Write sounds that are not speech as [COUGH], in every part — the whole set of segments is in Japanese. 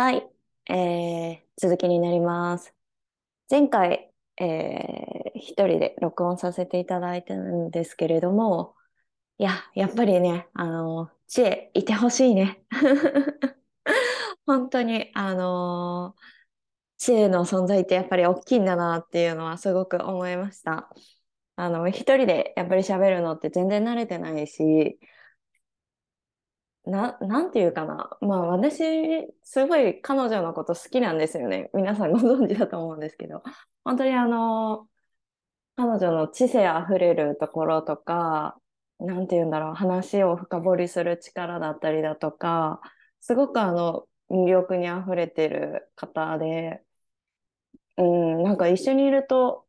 はい、えー、続きになります。前回、えー、一人で録音させていただいたんですけれども、いや、やっぱりね、あの、知恵いてほしいね。[LAUGHS] 本当に、あの知恵の存在ってやっぱり大きいんだなっていうのはすごく思いました。あの、一人でやっぱり喋るのって全然慣れてないし、な、なんていうかな。まあ私、すごい彼女のこと好きなんですよね。皆さんご存知だと思うんですけど。[LAUGHS] 本当にあの、彼女の知性あふれるところとか、なんていうんだろう、話を深掘りする力だったりだとか、すごくあの、魅力にあふれてる方で、うん、なんか一緒にいると、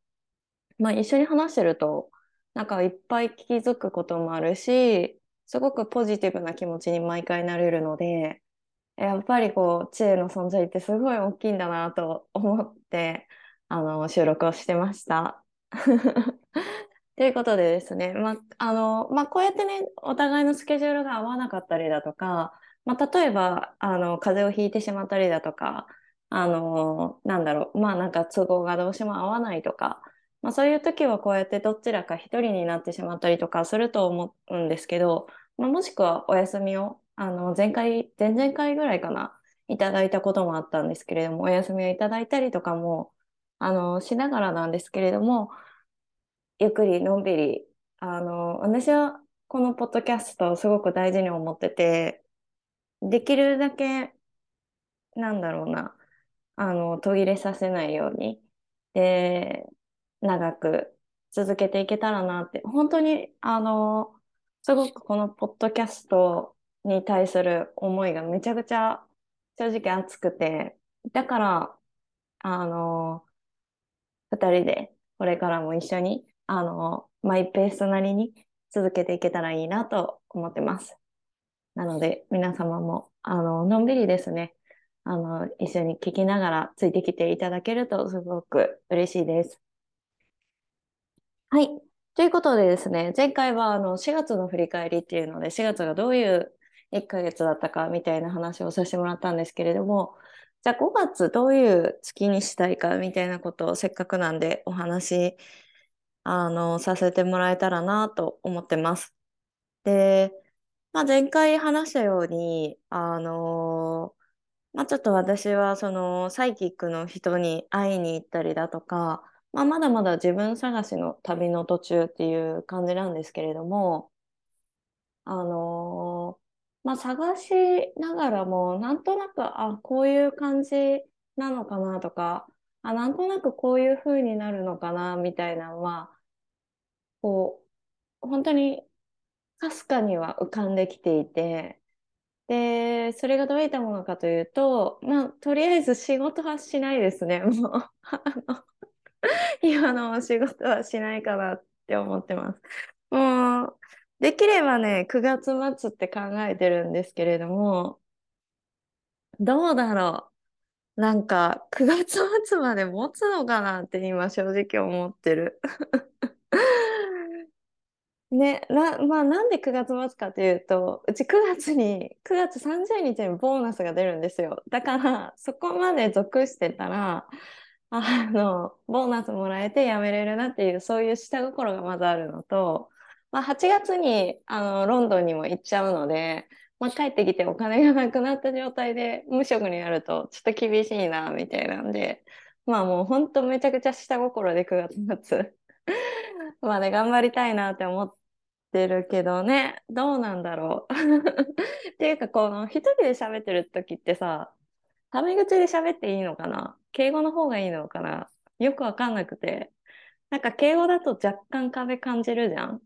まあ一緒に話してると、なんかいっぱい気づくこともあるし、すごくポジティブな気持ちに毎回なれるので、やっぱりこう、知恵の存在ってすごい大きいんだなと思って、あの、収録をしてました。[LAUGHS] ということでですね、まあのま、こうやってね、お互いのスケジュールが合わなかったりだとか、ま、例えばあの風邪をひいてしまったりだとか、あのなんだろう、まあなんか都合がどうしても合わないとか、まあ、そういう時はこうやってどちらか一人になってしまったりとかすると思うんですけど、まあ、もしくはお休みを、あの、前回、前々回ぐらいかな、いただいたこともあったんですけれども、お休みをいただいたりとかも、あの、しながらなんですけれども、ゆっくりのんびり、あの、私はこのポッドキャストをすごく大事に思ってて、できるだけ、なんだろうな、あの、途切れさせないように、で、長く続けていけたらなって、本当に、あの、すごくこのポッドキャストに対する思いがめちゃくちゃ正直熱くて、だから、あの、二人でこれからも一緒に、あの、マイペースなりに続けていけたらいいなと思ってます。なので、皆様も、あの、のんびりですね、あの、一緒に聞きながらついてきていただけるとすごく嬉しいです。はい。ということでですね、前回はあの4月の振り返りっていうので、4月がどういう1ヶ月だったかみたいな話をさせてもらったんですけれども、じゃあ5月どういう月にしたいかみたいなことをせっかくなんでお話あのさせてもらえたらなと思ってます。で、まあ、前回話したように、あのまあ、ちょっと私はそのサイキックの人に会いに行ったりだとか、まあ、まだまだ自分探しの旅の途中っていう感じなんですけれども、あのー、まあ、探しながらも、なんとなく、あ、こういう感じなのかなとか、あ、なんとなくこういう風になるのかなみたいなのは、こう、本当にかすかには浮かんできていて、で、それがどういったものかというと、まあ、とりあえず仕事はしないですね、もう。[LAUGHS] [LAUGHS] 今のお仕事はしないかなって思ってます。もう、できればね、9月末って考えてるんですけれども、どうだろう。なんか、9月末まで持つのかなって今正直思ってる。[LAUGHS] ね、な、まあなんで9月末かというと、うち9月に、9月30日にボーナスが出るんですよ。だから、そこまで属してたら、あの、ボーナスもらえて辞めれるなっていう、そういう下心がまずあるのと、まあ、8月にあのロンドンにも行っちゃうので、まあ、帰ってきてお金がなくなった状態で無職になるとちょっと厳しいなみたいなんで、まあもう本当めちゃくちゃ下心で9月末まあね、頑張りたいなって思ってるけどね、どうなんだろう。[LAUGHS] っていうか、この一人で喋ってる時ってさ、タメ口で喋っていいのかな？敬語の方がいいのかな？よくわかんなくて。なんか敬語だと若干壁感じるじゃん？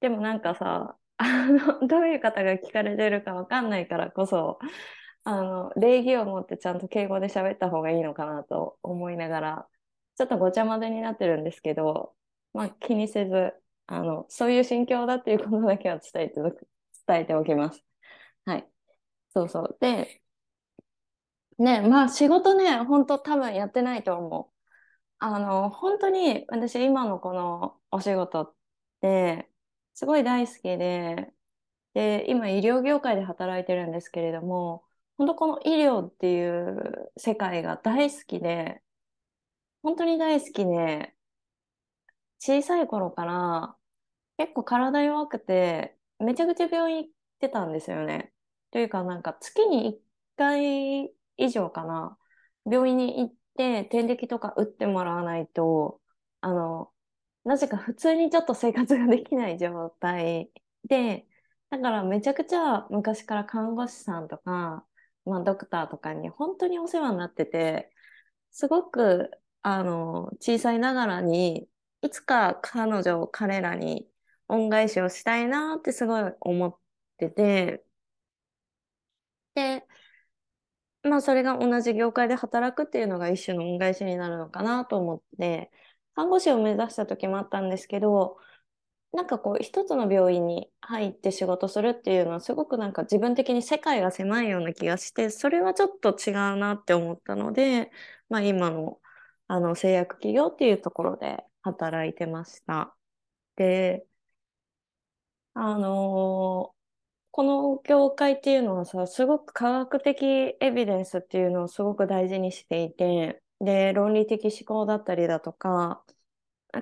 でもなんかさ、あの、どういう方が聞かれてるかわかんないからこそ、あの、礼儀を持ってちゃんと敬語で喋った方がいいのかなと思いながら、ちょっとごちゃ混ぜになってるんですけど、まあ気にせず、あの、そういう心境だっていうことだけは伝えて、伝えておきます。はい。そうそう。で、ね、まあ仕事ね、本当多分やってないと思う。あの、本当に私今のこのお仕事ってすごい大好きで、で、今医療業界で働いてるんですけれども、本当この医療っていう世界が大好きで、本当に大好きで、小さい頃から結構体弱くて、めちゃくちゃ病院行ってたんですよね。というか、なんか月に1回以上かな、病院に行って点滴とか打ってもらわないと、あの、なぜか普通にちょっと生活ができない状態で、だからめちゃくちゃ昔から看護師さんとか、まあ、ドクターとかに本当にお世話になってて、すごくあの小さいながらにいつか彼女を彼らに恩返しをしたいなってすごい思っててでまあそれが同じ業界で働くっていうのが一種の恩返しになるのかなと思って看護師を目指した時もあったんですけどなんかこう一つの病院に入って仕事するっていうのはすごくなんか自分的に世界が狭いような気がしてそれはちょっと違うなって思ったので、まあ、今のあの製薬企業っていうところで働いてました。であのこの業界っていうのはさすごく科学的エビデンスっていうのをすごく大事にしていてで論理的思考だったりだとか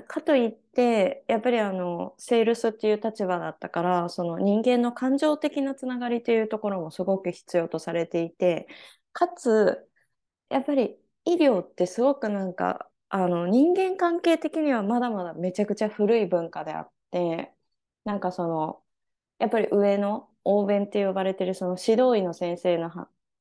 かといって、やっぱりあの、セールスっていう立場だったから、その人間の感情的なつながりというところもすごく必要とされていて、かつ、やっぱり医療ってすごくなんか、あの、人間関係的にはまだまだめちゃくちゃ古い文化であって、なんかその、やっぱり上の欧弁って呼ばれてるその指導医の先生の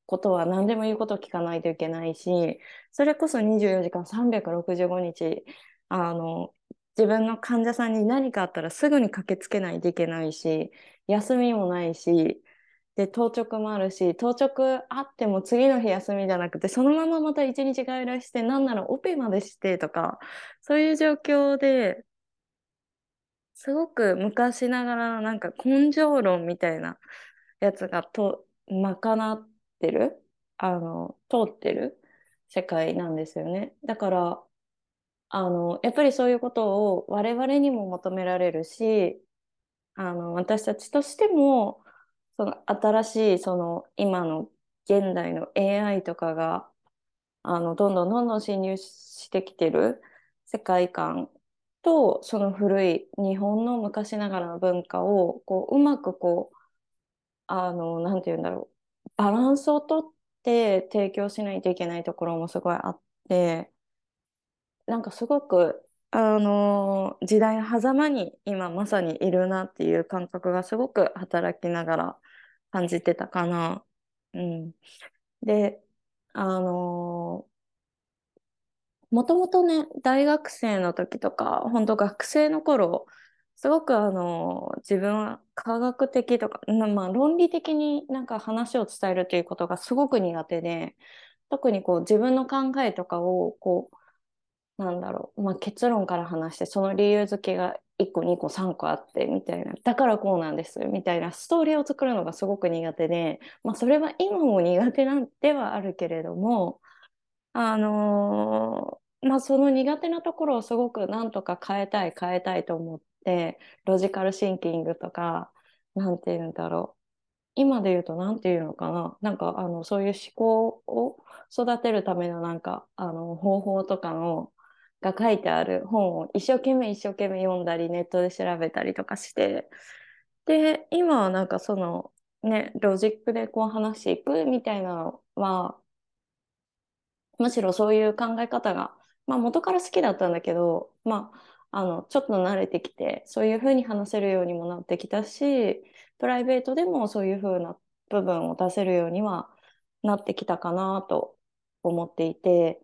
ことは何でも言うことを聞かないといけないし、それこそ24時間365日あの、自分の患者さんに何かあったらすぐに駆けつけないといけないし、休みもないし、で、当直もあるし、当直あっても次の日休みじゃなくて、そのまままた一日外来して、なんならオペまでしてとか、そういう状況で、すごく昔ながらのなんか根性論みたいなやつがと賄ってる、あの、通ってる？世界なんですよね。だから、あの、やっぱりそういうことを我々にも求められるし、あの、私たちとしても、その新しい、その今の現代の AI とかが、あの、どんどんどんどん侵入してきてる世界観と、その古い日本の昔ながらの文化を、こう、うまくこう、あの、なんて言うんだろう、バランスをとって提供しないといけないところもすごいあって、なんかすごく、あの時代の狭間に今まさにいるなっていう感覚がすごく働きながら感じてたかな。うん。で、あの、もともとね、大学生の時とか、本当学生の頃、すごくあの、自分は科学的とか、まあ論理的になんか話を伝えるということがすごく苦手で、特にこう自分の考えとかをこうなんだろう、まあ、結論から話してその理由付けが1個2個3個あってみたいな。だからこうなんですみたいなストーリーを作るのがすごく苦手で、まあ、それは今も苦手なんではあるけれどもあの、まあその苦手なところをすごくなんとか変えたい変えたいと思ってロジカルシンキングとかなんて言うんだろう。今で言うと何て言うのかな。なんかあのそういう思考を育てるためのなんかあの方法とかのが書いてある本を一生懸命一生懸命読んだりネットで調べたりとかして。で今はなんかそのねロジックでこう話していくみたいなのはむしろそういう考え方が、まあ、元から好きだったんだけど、まあ、あのちょっと慣れてきてそういうふうに話せるようにもなってきたしプライベートでもそういうふうな部分を出せるようにはなってきたかなと思っていて、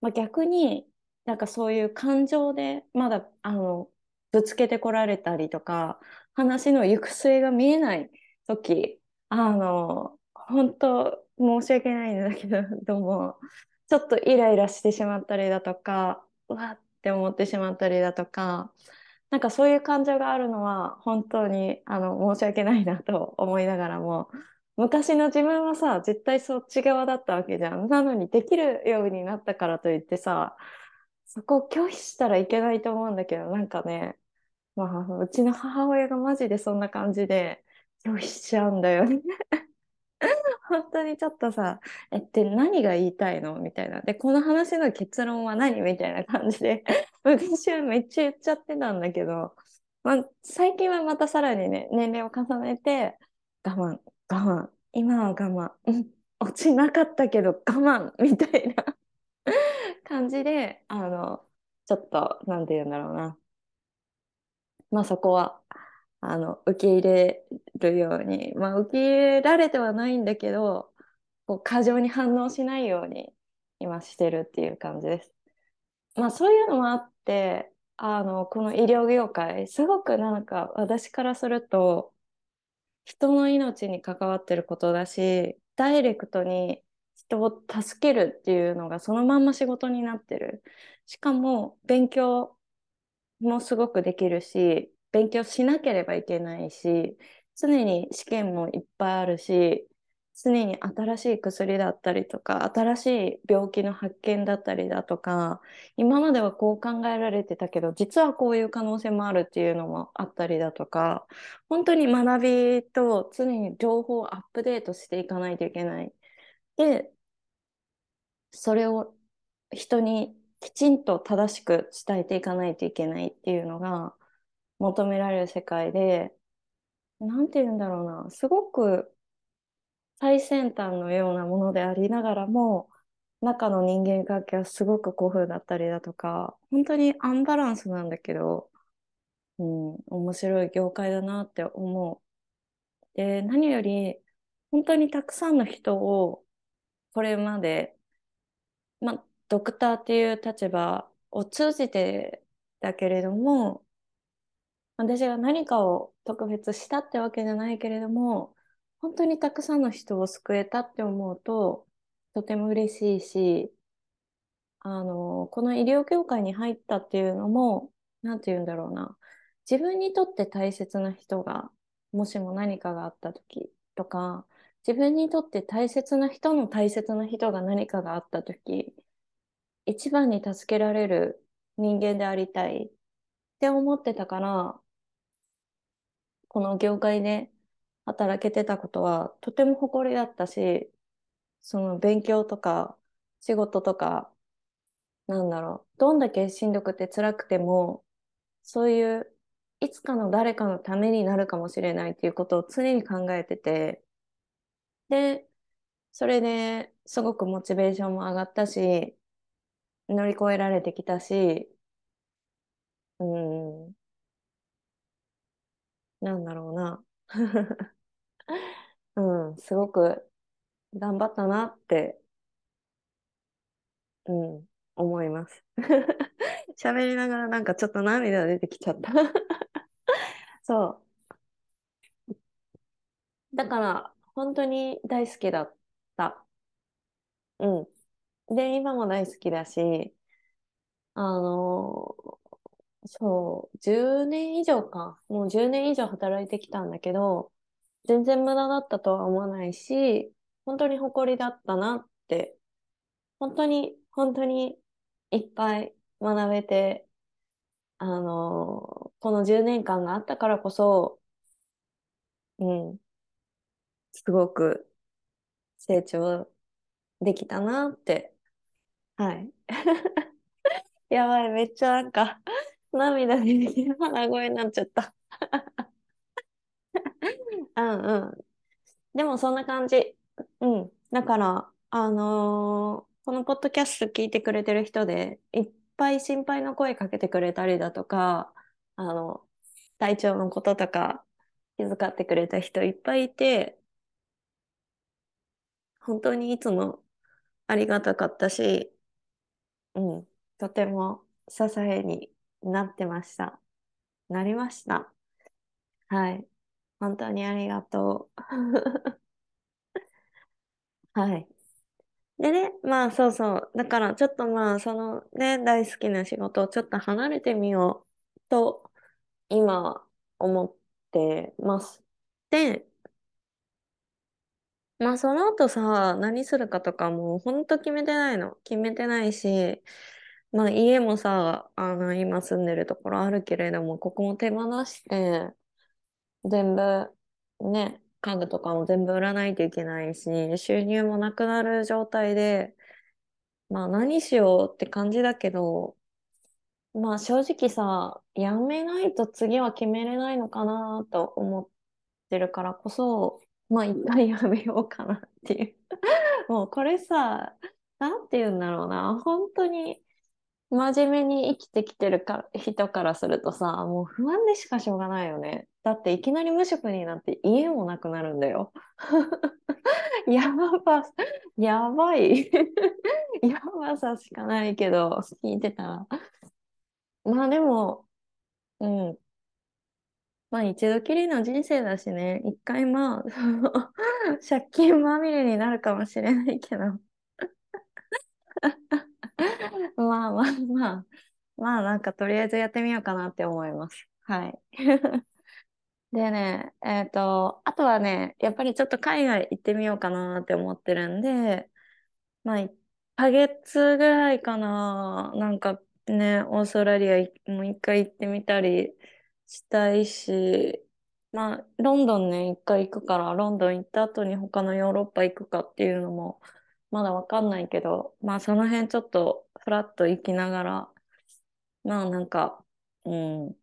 まあ、逆になんかそういう感情でまだあのぶつけてこられたりとか話の行く末が見えない時あの本当申し訳ないんだけどどうも。ちょっとイライラしてしまったりだとかうわって思ってしまったりだとかなんかそういう感情があるのは本当にあの申し訳ないなと思いながらも昔の自分はさ絶対そっち側だったわけじゃん。なのにできるようになったからといってさそこを拒否したらいけないと思うんだけど、なんかね、まあ、うちの母親がマジでそんな感じで拒否しちゃうんだよね。[LAUGHS] 本当にちょっとさ、え、って何が言いたいの？みたいな。で、この話の結論は何？みたいな感じで、[LAUGHS] 昔はめっちゃ言っちゃってたんだけど、ま、最近はまたさらにね、年齢を重ねて、我慢、我慢、今は我慢、うん、落ちなかったけど我慢。みたいな。[LAUGHS] 感じで、あの、ちょっと、なんて言うんだろうな。まあそこは、あの、受け入れるように、まあ受け入れられてはないんだけど、こう過剰に反応しないように今してるっていう感じです。まあそういうのもあって、あの、この医療業界、すごくなんか私からすると、人の命に関わってることだし、ダイレクトに人を助けるっていうのがそのまんま仕事になってる。しかも勉強もすごくできるし、勉強しなければいけないし、常に試験もいっぱいあるし、常に新しい薬だったりとか、新しい病気の発見だったりだとか、今まではこう考えられてたけど、実はこういう可能性もあるっていうのもあったりだとか、本当に学びと常に情報をアップデートしていかないといけない。で、それを人にきちんと正しく伝えていかないといけないっていうのが求められる世界で、なんて言うんだろうな、すごく最先端のようなものでありながらも、中の人間関係はすごく古風だったりだとか、本当にアンバランスなんだけど、うん、面白い業界だなって思う。で、何より、本当にたくさんの人をこれまで、ま、ドクターっていう立場を通じてだけれども、私が何かを特別したってわけじゃないけれども、本当にたくさんの人を救えたって思うと、とても嬉しいし、あの、この医療業界に入ったっていうのも、なんて言うんだろうな。自分にとって大切な人が、もしも何かがあった時とか、自分にとって大切な人の大切な人が何かがあった時、一番に助けられる人間でありたいって思ってたから、この業界で働けてたことはとても誇りだったし、その勉強とか仕事とか、なんだろう、どんだけしんどくて辛くても、そういういつかの誰かのためになるかもしれないっていうことを常に考えてて、で、それですごくモチベーションも上がったし、乗り越えられてきたし、うん、なんだろうな。[LAUGHS] うん、すごく頑張ったなって、うん、思います。[LAUGHS] 喋りながらなんかちょっと涙出てきちゃった [LAUGHS] そう。だから、本当に大好きだった。うん。で、今も大好きだし、あのそう、10年以上か。もう10年以上働いてきたんだけど、全然無駄だったとは思わないし、本当に誇りだったなって、本当に、本当にいっぱい学べて、あのこの10年間があったからこそ、うん、すごく成長できたなって、はい。[LAUGHS] やばい、めっちゃなんか涙で鼻声になっちゃった。[LAUGHS] うんうん。でもそんな感じ。うん。だから、あのーこのポッドキャスト聞いてくれてる人で、いっぱい心配の声かけてくれたりだとか、あの、体調のこととか気遣ってくれた人いっぱいいて、本当にいつもありがたかったし、うん、とても支えになってました。なりました。はい。本当にありがとう。[LAUGHS] はい。でね、まあそうそう。だからちょっとまあそのね、大好きな仕事をちょっと離れてみようと今思ってます。で、まあその後さ、何するかとかもほんと決めてないの。決めてないし、まあ家もさ、あの今住んでるところあるけれども、ここも手放して、全部ね、家具とかも全部売らないといけないし、収入もなくなる状態で、まあ何しようって感じだけど、まあ正直さ、やめないと次は決めれないのかなと思ってるからこそ、まあ一回やめようかなっていう。[LAUGHS] もうこれさ、なんて言うんだろうな。本当に真面目に生きてきてるか人からするとさ、もう不安でしかしょうがないよね。だっていきなり無職になって家もなくなるんだよ。[LAUGHS] やば、やばい。[LAUGHS] やばさしかないけど、聞いてたら。まあでも、うん。まあ一度きりの人生だしね、一回まあ、[LAUGHS] 借金まみれになるかもしれないけど。[LAUGHS] まあまあまあ、まあなんかとりあえずやってみようかなって思います。はい。[LAUGHS] でね、えっと、あとはね、やっぱりちょっと海外行ってみようかなって思ってるんで、まあ1ヶ月ぐらいかな、なんかね、オーストラリアもう一回行ってみたりしたいし、まあ、ロンドンね、一回行くから、ロンドン行った後に他のヨーロッパ行くかっていうのも、まだわかんないけど、まあ、その辺ちょっとフラッと行きながら、まあ、なんか、うん、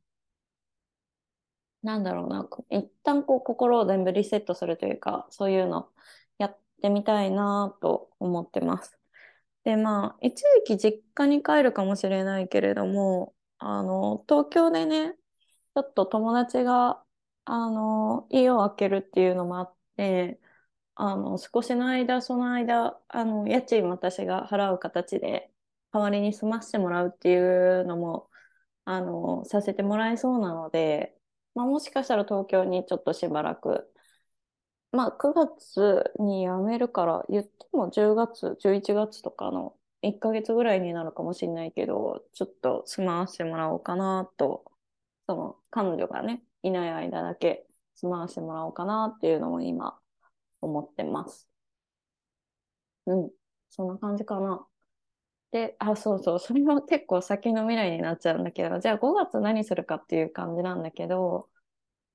なんだろうな、一旦こう心を全部リセットするというか、そういうのやってみたいなと思ってます。で、まあ、一時期実家に帰るかもしれないけれども、あの、東京でね、ちょっと友達が、あの、家を空けるっていうのもあって、あの、少しの間、その間、あの、家賃私が払う形で、代わりに住ませてもらうっていうのも、あの、させてもらえそうなので、まあ、もしかしたら東京にちょっとしばらく、まあ、9月に辞めるから、言っても10月、11月とかの1ヶ月ぐらいになるかもしれないけど、ちょっと住まわせてもらおうかなと、その、彼女がね、いない間だけ住まわせてもらおうかなっていうのも今、思ってます。うん、そんな感じかな。で、あ、そうそう、それも結構先の未来になっちゃうんだけど、じゃあ5月何するかっていう感じなんだけど、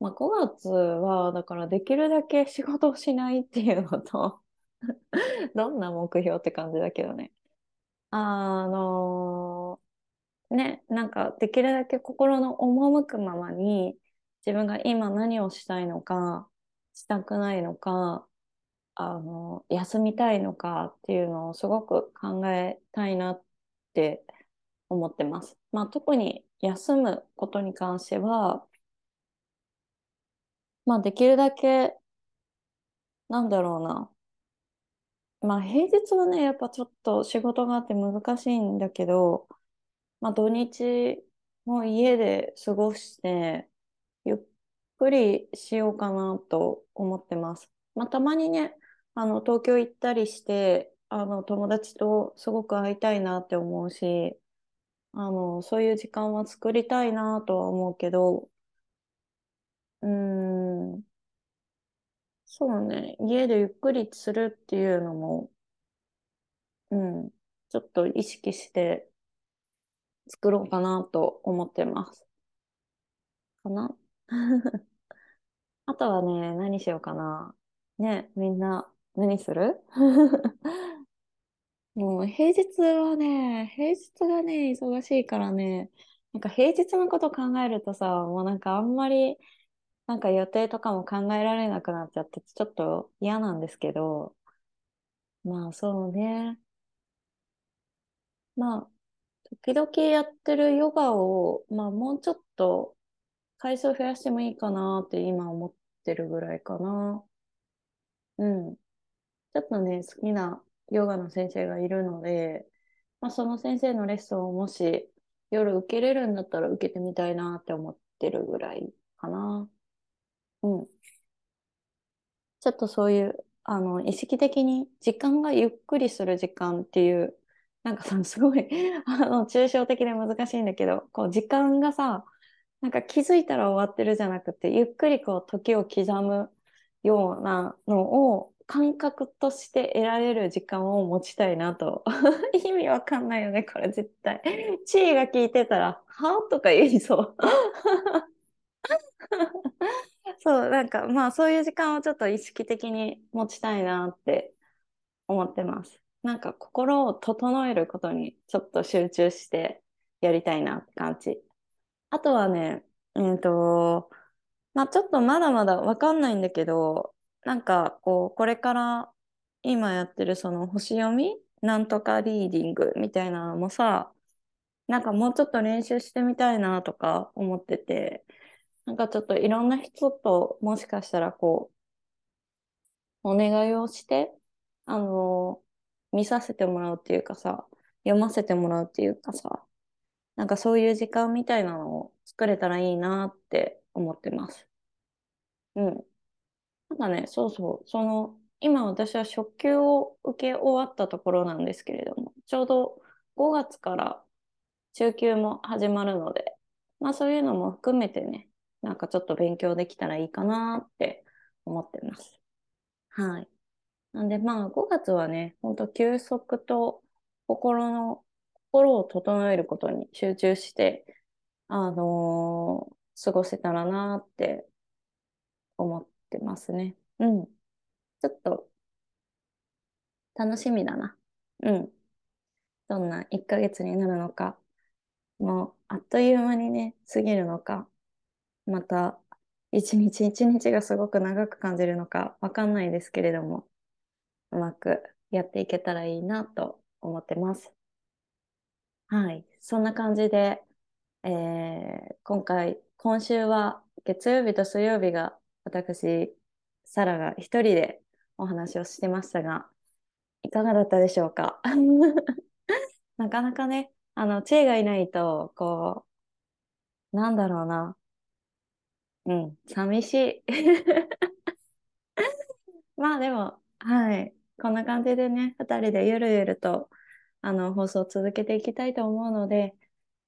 まあ、5月は、だからできるだけ仕事をしないっていうのと [LAUGHS] どんな目標って感じだけどね。あのー、ね、なんかできるだけ心の赴くままに自分が今何をしたいのか、したくないのか、あの、休みたいのかっていうのをすごく考えたいなって思ってます。まあ、特に休むことに関しては、まあ、できるだけ、なんだろうな。まあ、平日はね、やっぱちょっと仕事があって難しいんだけど、まあ、土日も家で過ごして、ゆっくりしようかなと思ってます。まあ、たまにね、あの、東京行ったりして、あの、友達とすごく会いたいなって思うし、あの、そういう時間は作りたいなとは思うけど、うーん、そうね、家でゆっくりするっていうのも、うん、ちょっと意識して作ろうかなと思ってます。かな？[LAUGHS] あとはね、何しようかな。ね、みんな何する？[LAUGHS] もう平日はね、平日がね、忙しいからね、なんか平日のこと考えるとさ、もうなんかあんまり、なんか予定とかも考えられなくなっちゃって、ちょっと嫌なんですけど、まあそうね。まあ、時々やってるヨガを、まあもうちょっと回数増やしてもいいかなって今思ってるぐらいかな。うん。ちょっとね、好きなヨガの先生がいるので、まあ、その先生のレッスンをもし夜受けれるんだったら受けてみたいなって思ってるぐらいかな。うん。ちょっとそういう、あの、意識的に時間がゆっくりする時間っていう、なんかさ、すごい [LAUGHS] あの、抽象的で難しいんだけど、こう、時間がさ、なんか気づいたら終わってるじゃなくて、ゆっくりこう、時を刻むようなのを感覚として得られる時間を持ちたいなと。[LAUGHS] 意味わかんないよね、これ絶対。地位が聞いてたら、はとか言いそう。[LAUGHS] そう、なんかまあそういう時間をちょっと意識的に持ちたいなって思ってます。なんか心を整えることにちょっと集中してやりたいなって感じ。あとはね、えっと、まあちょっとまだまだわかんないんだけど、なんかこう、これから今やってるその星読みなんとかリーディングみたいなのもさ、なんかもうちょっと練習してみたいなとか思ってて、なんかちょっといろんな人ともしかしたらこう、お願いをして、あの、見させてもらうっていうかさ、読ませてもらうっていうかさ、なんかそういう時間みたいなのを作れたらいいなって思ってます。うん。なんかね、そうそう、その、今私は初級を受け終わったところなんですけれども、ちょうど5月から中級も始まるので、まあそういうのも含めてね、なんかちょっと勉強できたらいいかなって思ってます。はい。なんでまあ5月はね、ほんと休息と心の、心を整えることに集中して、あのー、過ごせたらなって思っってますね。うん。ちょっと楽しみだな。うん。どんな1ヶ月になるのか、もうあっという間にね、過ぎるのか、また一日一日がすごく長く感じるのかわかんないですけれども、うまくやっていけたらいいなと思ってます。はい。そんな感じで、えー、今回、今週は月曜日と水曜日が私、サラが一人でお話をしてましたが、いかがだったでしょうか？[LAUGHS] なかなかね、あの、知恵がいないと、こう、なんだろうな。うん、寂しい。[LAUGHS] まあでも、はい。こんな感じでね、二人でゆるゆると、あの、放送を続けていきたいと思うので、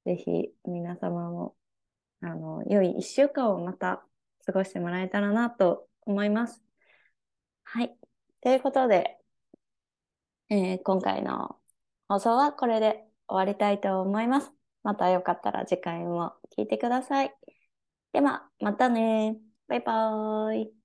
ぜひ皆様も、あの、良い一週間をまた過ごしてもらえたらなと思います。はい。ということで、えー、今回の放送はこれで終わりたいと思います。またよかったら次回も聞いてください。では、またね。バイバーイ。